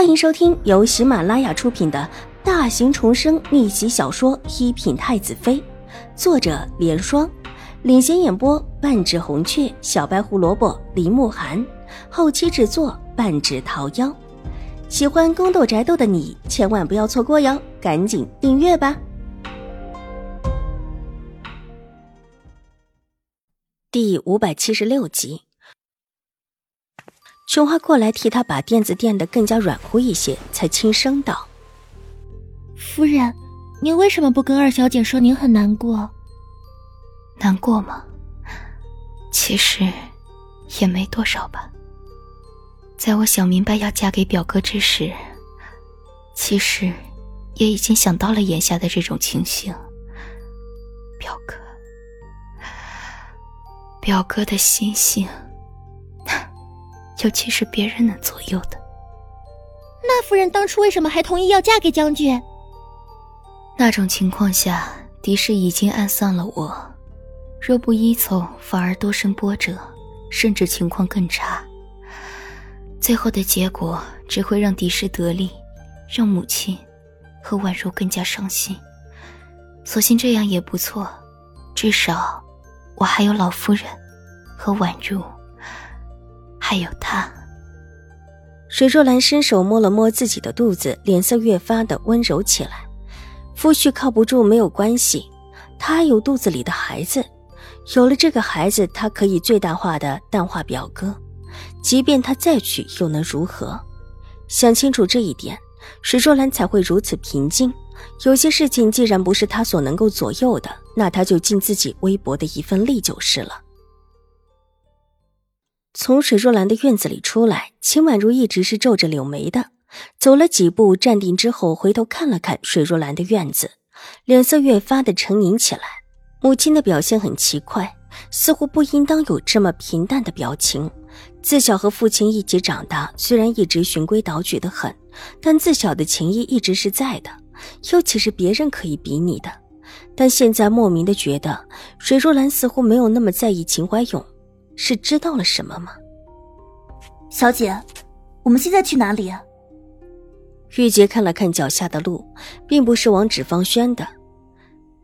欢迎收听由喜马拉雅出品的大型重生逆袭小说《一品太子妃》，作者：莲霜，领衔演播：半指红雀、小白胡萝卜、林慕寒，后期制作：半指桃夭。喜欢宫斗宅斗的你千万不要错过哟，赶紧订阅吧！第五百七十六集。琼花过来替他把垫子垫得更加软乎一些，才轻声道：“夫人，您为什么不跟二小姐说您很难过？难过吗？其实也没多少吧。在我想明白要嫁给表哥之时，其实也已经想到了眼下的这种情形。表哥，表哥的心性。”尤其是别人能左右的。那夫人当初为什么还同意要嫁给将军？那种情况下，狄氏已经暗算了我，若不依从，反而多生波折，甚至情况更差。最后的结果只会让狄氏得利，让母亲和婉如更加伤心。索性这样也不错，至少我还有老夫人和婉如。还有他，水若兰伸手摸了摸自己的肚子，脸色越发的温柔起来。夫婿靠不住没有关系，他有肚子里的孩子，有了这个孩子，他可以最大化的淡化表哥。即便他再娶，又能如何？想清楚这一点，水若兰才会如此平静。有些事情既然不是他所能够左右的，那他就尽自己微薄的一份力就是了。从水若兰的院子里出来，秦婉如一直是皱着柳眉的。走了几步，站定之后，回头看了看水若兰的院子，脸色越发的沉凝起来。母亲的表现很奇怪，似乎不应当有这么平淡的表情。自小和父亲一起长大，虽然一直循规蹈矩的很，但自小的情谊一直是在的，又岂是别人可以比拟的？但现在莫名的觉得，水若兰似乎没有那么在意秦怀勇。是知道了什么吗？小姐，我们现在去哪里？玉洁看了看脚下的路，并不是往纸坊轩的，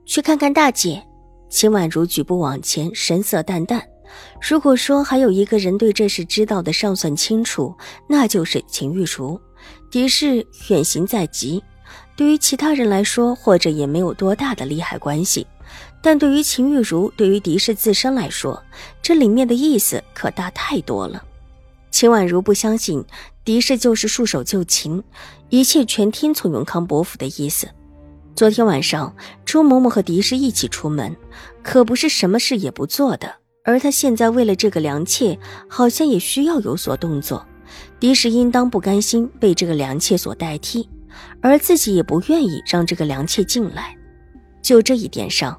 去看看大姐。秦婉如举步往前，神色淡淡。如果说还有一个人对这事知道的尚算清楚，那就是秦玉茹。狄氏远行在即，对于其他人来说，或者也没有多大的利害关系。但对于秦玉茹，对于狄氏自身来说，这里面的意思可大太多了。秦婉如不相信狄氏就是束手就擒，一切全听从永康伯府的意思。昨天晚上，周嬷嬷和狄氏一起出门，可不是什么事也不做的。而她现在为了这个良妾，好像也需要有所动作。狄氏应当不甘心被这个良妾所代替，而自己也不愿意让这个良妾进来。就这一点上。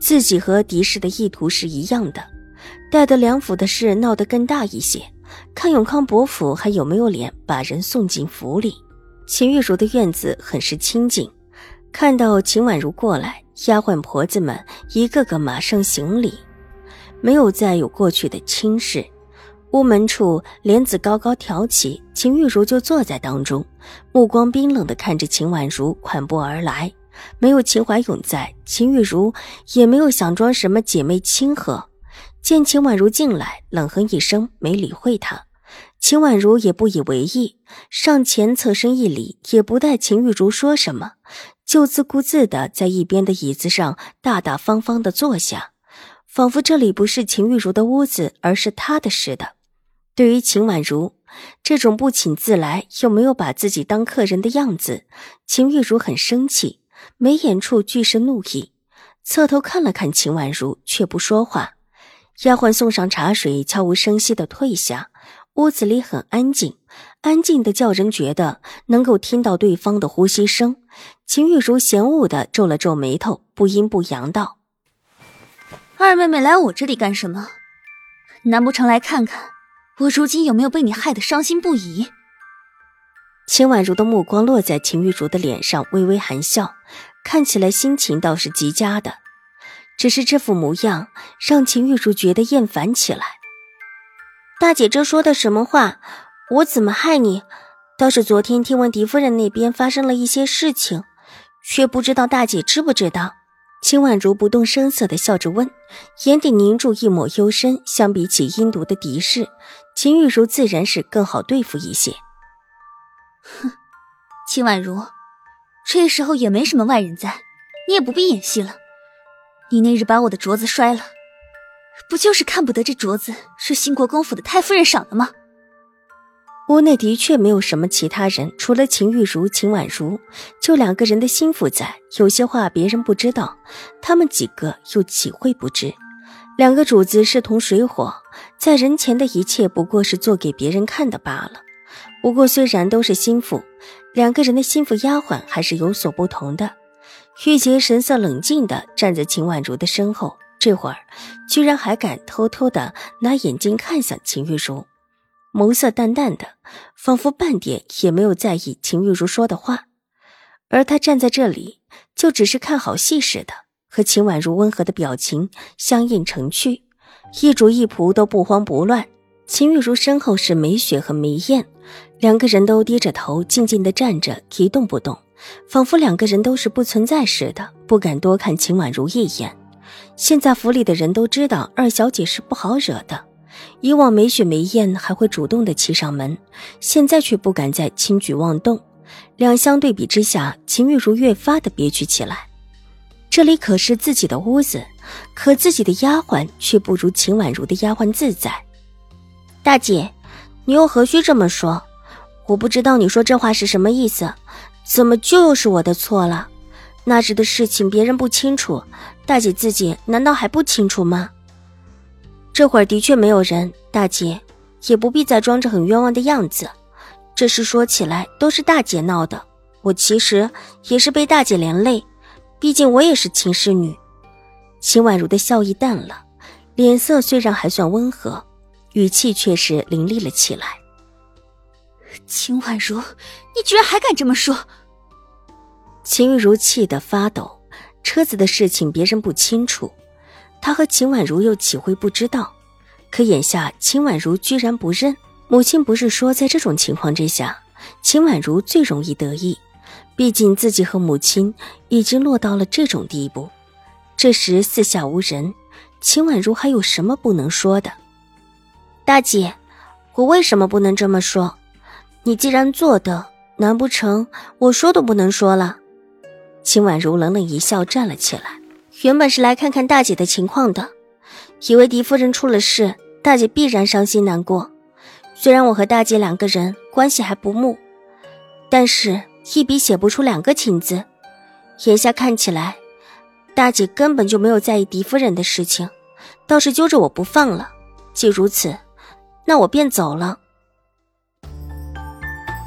自己和狄氏的意图是一样的，待得梁府的事闹得更大一些，看永康伯府还有没有脸把人送进府里。秦玉茹的院子很是清静，看到秦婉如过来，丫鬟婆子们一个个马上行礼，没有再有过去的轻视。屋门处帘子高高挑起，秦玉茹就坐在当中，目光冰冷地看着秦婉如款步而来。没有秦怀勇在，秦玉茹也没有想装什么姐妹亲和。见秦婉如进来，冷哼一声，没理会她。秦婉如也不以为意，上前侧身一礼，也不待秦玉茹说什么，就自顾自的在一边的椅子上大大方方的坐下，仿佛这里不是秦玉茹的屋子，而是他的似的。对于秦婉如这种不请自来又没有把自己当客人的样子，秦玉茹很生气。眉眼处俱是怒意，侧头看了看秦婉如，却不说话。丫鬟送上茶水，悄无声息的退下。屋子里很安静，安静的叫人觉得能够听到对方的呼吸声。秦玉茹嫌恶的皱了皱眉头，不阴不阳道：“二妹妹来我这里干什么？难不成来看看我如今有没有被你害得伤心不已？”秦婉如的目光落在秦玉茹的脸上，微微含笑，看起来心情倒是极佳的。只是这副模样让秦玉茹觉得厌烦起来。大姐这说的什么话？我怎么害你？倒是昨天听闻狄夫人那边发生了一些事情，却不知道大姐知不知道。秦婉如不动声色的笑着问，眼底凝住一抹幽深。相比起阴毒的敌视，秦玉如自然是更好对付一些。哼，秦婉如，这时候也没什么外人在，你也不必演戏了。你那日把我的镯子摔了，不就是看不得这镯子是兴国公府的太夫人赏的吗？屋内的确没有什么其他人，除了秦玉茹、秦婉如，就两个人的心腹在。有些话别人不知道，他们几个又岂会不知？两个主子势同水火，在人前的一切不过是做给别人看的罢了。不过虽然都是心腹，两个人的心腹丫鬟还是有所不同的。玉洁神色冷静地站在秦婉如的身后，这会儿居然还敢偷偷地拿眼睛看向秦玉茹。眸色淡淡的，仿佛半点也没有在意秦玉茹说的话，而他站在这里，就只是看好戏似的，和秦婉如温和的表情相映成趣，一主一仆都不慌不乱。秦玉茹身后是梅雪和梅艳，两个人都低着头，静静的站着，一动不动，仿佛两个人都是不存在似的，不敢多看秦婉如一眼。现在府里的人都知道二小姐是不好惹的。以往梅雪梅艳还会主动的骑上门，现在却不敢再轻举妄动。两相对比之下，秦玉茹越发的憋屈起来。这里可是自己的屋子，可自己的丫鬟却不如秦婉如的丫鬟自在。大姐，你又何须这么说？我不知道你说这话是什么意思？怎么就又是我的错了？那时的事情别人不清楚，大姐自己难道还不清楚吗？这会儿的确没有人，大姐也不必再装着很冤枉的样子。这事说起来都是大姐闹的，我其实也是被大姐连累，毕竟我也是秦氏女。秦婉如的笑意淡了，脸色虽然还算温和，语气却是凌厉了起来。秦婉如，你居然还敢这么说！秦玉茹气得发抖，车子的事情别人不清楚。他和秦婉如又岂会不知道？可眼下秦婉如居然不认。母亲不是说，在这种情况之下，秦婉如最容易得意。毕竟自己和母亲已经落到了这种地步。这时四下无人，秦婉如还有什么不能说的？大姐，我为什么不能这么说？你既然做的，难不成我说都不能说了？秦婉如冷冷一笑，站了起来。原本是来看看大姐的情况的，以为狄夫人出了事，大姐必然伤心难过。虽然我和大姐两个人关系还不睦，但是一笔写不出两个情字。眼下看起来，大姐根本就没有在意狄夫人的事情，倒是揪着我不放了。既如此，那我便走了。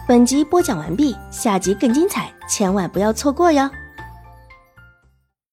本集播讲完毕，下集更精彩，千万不要错过哟。